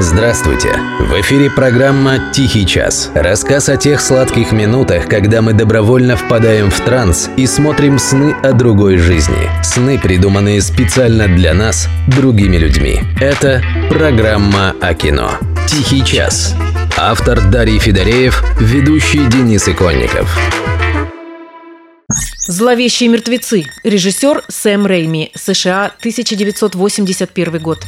Здравствуйте! В эфире программа «Тихий час». Рассказ о тех сладких минутах, когда мы добровольно впадаем в транс и смотрим сны о другой жизни. Сны, придуманные специально для нас, другими людьми. Это программа о кино. «Тихий час». Автор Дарий Федореев, ведущий Денис Иконников. «Зловещие мертвецы». Режиссер Сэм Рейми. США, 1981 год.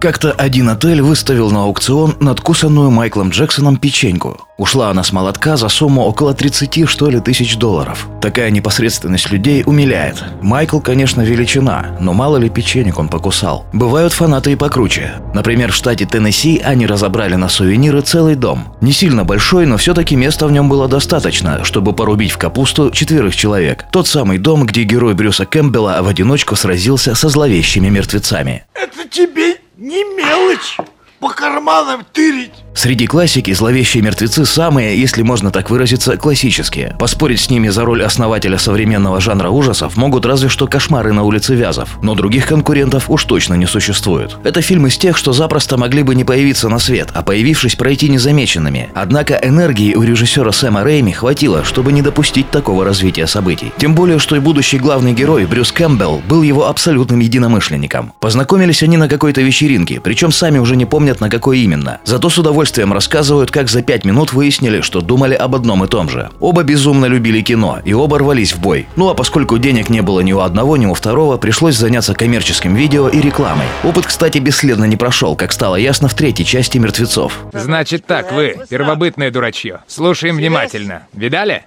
Как-то один отель выставил на аукцион надкусанную Майклом Джексоном печеньку. Ушла она с молотка за сумму около 30, что ли, тысяч долларов. Такая непосредственность людей умиляет. Майкл, конечно, величина, но мало ли печенек он покусал. Бывают фанаты и покруче. Например, в штате Теннесси они разобрали на сувениры целый дом. Не сильно большой, но все-таки места в нем было достаточно, чтобы порубить в капусту четверых человек. Тот самый дом, где герой Брюса Кэмпбелла в одиночку сразился со зловещими мертвецами. Это тебе не мелочь по карманам тырить. Среди классики зловещие мертвецы самые, если можно так выразиться, классические. Поспорить с ними за роль основателя современного жанра ужасов могут разве что кошмары на улице Вязов, но других конкурентов уж точно не существует. Это фильм из тех, что запросто могли бы не появиться на свет, а появившись пройти незамеченными. Однако энергии у режиссера Сэма Рэйми хватило, чтобы не допустить такого развития событий. Тем более, что и будущий главный герой Брюс Кэмпбелл был его абсолютным единомышленником. Познакомились они на какой-то вечеринке, причем сами уже не помнят на какой именно. Зато с удовольствием удовольствием рассказывают, как за пять минут выяснили, что думали об одном и том же. Оба безумно любили кино, и оба рвались в бой. Ну а поскольку денег не было ни у одного, ни у второго, пришлось заняться коммерческим видео и рекламой. Опыт, кстати, бесследно не прошел, как стало ясно в третьей части «Мертвецов». Значит так, вы, первобытное дурачье. Слушаем внимательно. Видали?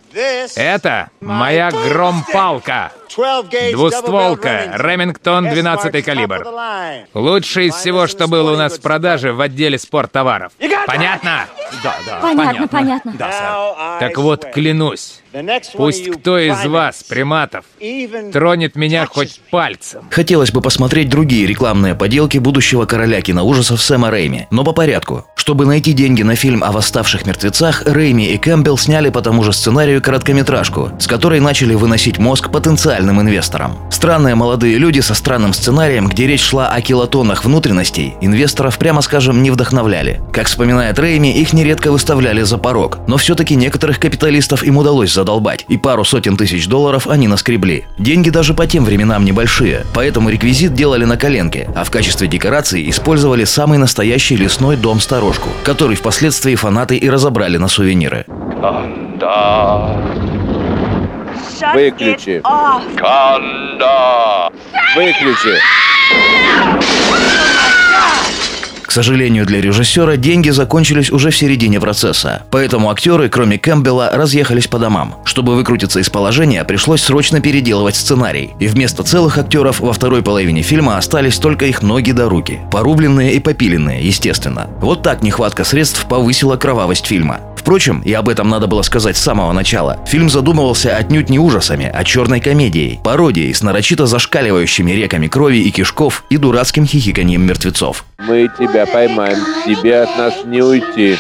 Это моя громпалка. Двустволка, Ремингтон 12 калибр. Лучшее из всего, что было у нас в продаже в отделе спорттоваров. Понятно? Да, да. Понятно, понятно. Да, сэр. Так вот, клянусь, пусть кто из вас, приматов, тронет меня хоть пальцем. Хотелось бы посмотреть другие рекламные поделки будущего короля киноужасов Сэма Рэйми, но по порядку. Чтобы найти деньги на фильм о восставших мертвецах, Рэйми и Кэмпбелл сняли по тому же сценарию короткометражку, с которой начали выносить мозг потенциальным инвесторам. Странные молодые люди со странным сценарием, где речь шла о килотоннах внутренностей, инвесторов, прямо скажем, не вдохновляли. Как вспоминает Рэйми, их нередко выставляли за порог, но все-таки некоторых капиталистов им удалось задолбать, и пару сотен тысяч долларов они наскребли. Деньги даже по тем временам небольшие, поэтому реквизит делали на коленке, а в качестве декорации использовали самый настоящий лесной дом-сторожку, который впоследствии фанаты и разобрали на сувениры. Выключи. Канда. Выключи. Сожалению для режиссера, деньги закончились уже в середине процесса. Поэтому актеры, кроме Кэмпбелла, разъехались по домам. Чтобы выкрутиться из положения, пришлось срочно переделывать сценарий. И вместо целых актеров во второй половине фильма остались только их ноги до руки. Порубленные и попиленные, естественно. Вот так нехватка средств повысила кровавость фильма. Впрочем, и об этом надо было сказать с самого начала, фильм задумывался отнюдь не ужасами, а черной комедией, пародией с нарочито зашкаливающими реками крови и кишков и дурацким хихиканьем мертвецов. Мы тебя поймаем, тебе от нас не уйти.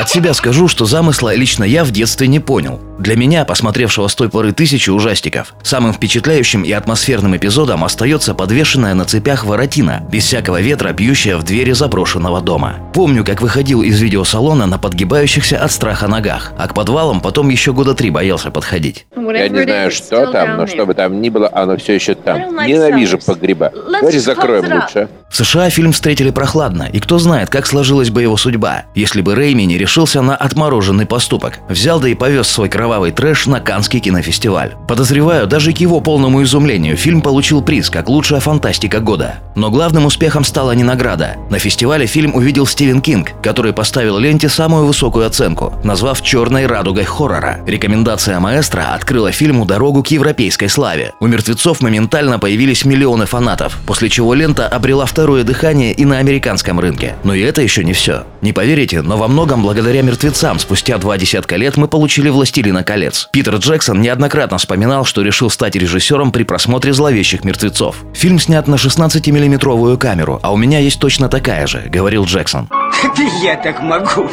От себя скажу, что замысла лично я в детстве не понял. Для меня, посмотревшего с той поры тысячи ужастиков, самым впечатляющим и атмосферным эпизодом остается подвешенная на цепях воротина, без всякого ветра бьющая в двери заброшенного дома. Помню, как выходил из видеосалона на подгибающихся от страха ногах, а к подвалам потом еще года три боялся подходить. Я не знаю, что там, но что бы там ни было, оно все еще там. Ненавижу погреба. Давайте закроем лучше. В США фильм встретили прохладно, и кто знает, как сложилась бы его судьба, если бы Рэйми не решился на отмороженный поступок. Взял да и повез свой кровавый трэш на Канский кинофестиваль. Подозреваю, даже к его полному изумлению фильм получил приз как лучшая фантастика года. Но главным успехом стала не награда. На фестивале фильм увидел Стивен Кинг, который поставил ленте самую высокую оценку, назвав «черной радугой хоррора». Рекомендация маэстро открыла фильму дорогу к европейской славе. У мертвецов моментально появились миллионы фанатов, после чего лента обрела второе дыхание и на американском рынке. Но и это еще не все. Не поверите, но во многом благодаря мертвецам спустя два десятка лет мы получили «Властелина колец». Питер Джексон неоднократно вспоминал, что решил стать режиссером при просмотре «Зловещих мертвецов». Фильм снят на 16-миллиметровую камеру, а у меня есть точно такая же, говорил Джексон. Я так могу.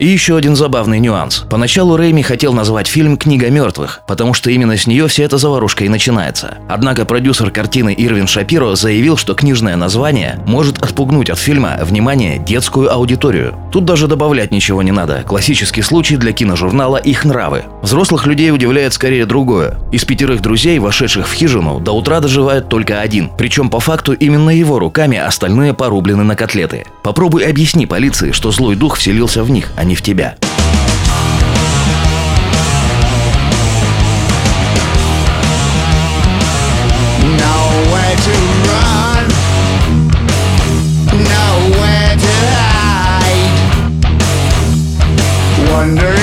И еще один забавный нюанс. Поначалу Рэйми хотел назвать фильм «Книга мертвых», потому что именно с нее вся эта заварушка и начинается. Однако продюсер картины Ирвин Шапиро заявил, что книжное название может отпугнуть от фильма, внимание, детскую аудиторию. Тут даже добавлять ничего не надо. Классический случай для киножурнала «Их нравы». Взрослых людей удивляет скорее другое. Из пятерых друзей, вошедших в хижину, до утра доживает только один. Причем по факту именно его руками остальные порублены на котлеты. Попробуй объясни полиции, что злой дух вселился в них, а не в тебя. Nowhere to run, nowhere to hide. Wondering.